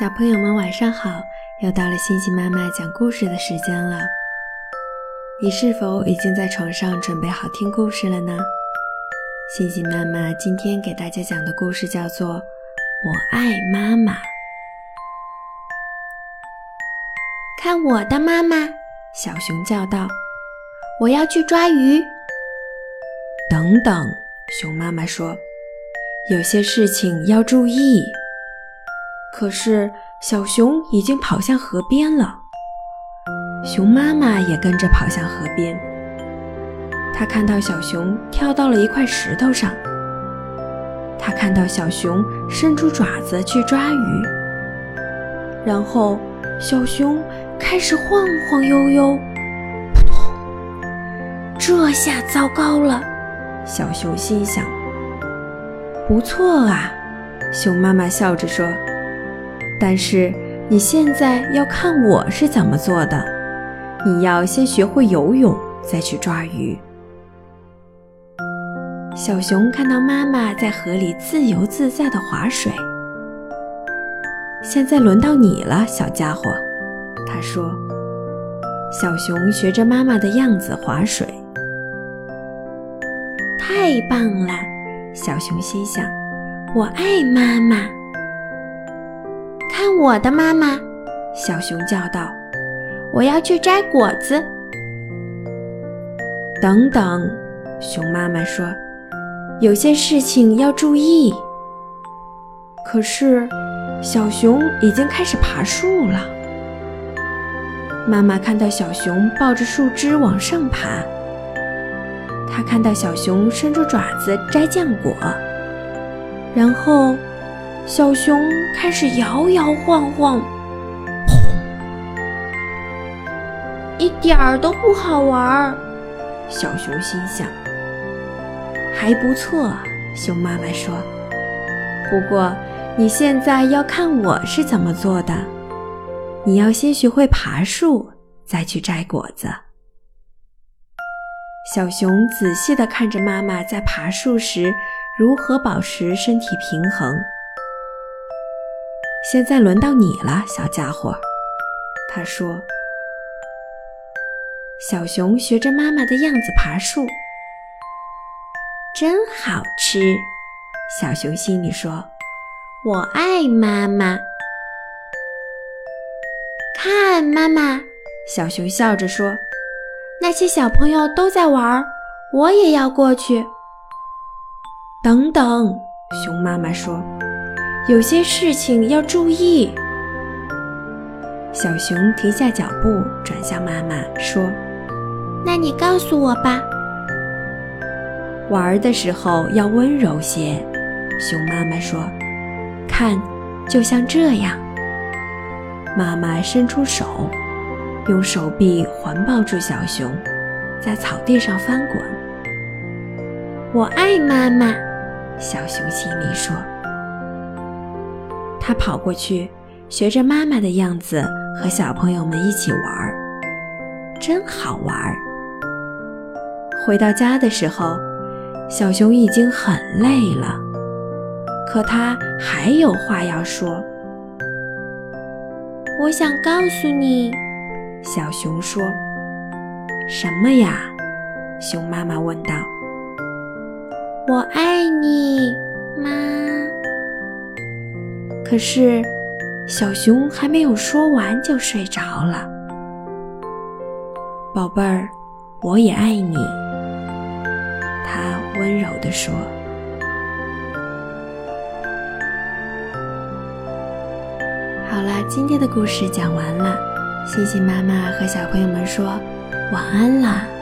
小朋友们晚上好，又到了星星妈妈讲故事的时间了。你是否已经在床上准备好听故事了呢？星星妈妈今天给大家讲的故事叫做《我爱妈妈》。看我的妈妈！小熊叫道：“我要去抓鱼。”等等，熊妈妈说：“有些事情要注意。”可是小熊已经跑向河边了，熊妈妈也跟着跑向河边。她看到小熊跳到了一块石头上，她看到小熊伸出爪子去抓鱼，然后小熊开始晃晃悠悠，扑通！这下糟糕了，小熊心想。不错啊，熊妈妈笑着说。但是你现在要看我是怎么做的。你要先学会游泳，再去抓鱼。小熊看到妈妈在河里自由自在地划水，现在轮到你了，小家伙，他说。小熊学着妈妈的样子划水，太棒了，小熊心想，我爱妈妈。看我的妈妈！小熊叫道：“我要去摘果子。”等等，熊妈妈说：“有些事情要注意。”可是，小熊已经开始爬树了。妈妈看到小熊抱着树枝往上爬，她看到小熊伸出爪子摘浆果，然后。小熊开始摇摇晃晃，砰！一点儿都不好玩儿。小熊心想：“还不错。”熊妈妈说：“不过你现在要看我是怎么做的。你要先学会爬树，再去摘果子。”小熊仔细地看着妈妈在爬树时如何保持身体平衡。现在轮到你了，小家伙，他说。小熊学着妈妈的样子爬树，真好吃。小熊心里说：“我爱妈妈。”看，妈妈，小熊笑着说：“那些小朋友都在玩，我也要过去。”等等，熊妈妈说。有些事情要注意。小熊停下脚步，转向妈妈说：“那你告诉我吧。玩的时候要温柔些。”熊妈妈说：“看，就像这样。”妈妈伸出手，用手臂环抱住小熊，在草地上翻滚。我爱妈妈，小熊心里说。他跑过去，学着妈妈的样子和小朋友们一起玩儿，真好玩儿。回到家的时候，小熊已经很累了，可他还有话要说。我想告诉你，小熊说：“什么呀？”熊妈妈问道。“我爱你，妈。”可是，小熊还没有说完就睡着了。宝贝儿，我也爱你。他温柔地说。好了，今天的故事讲完了。星星妈妈和小朋友们说晚安了。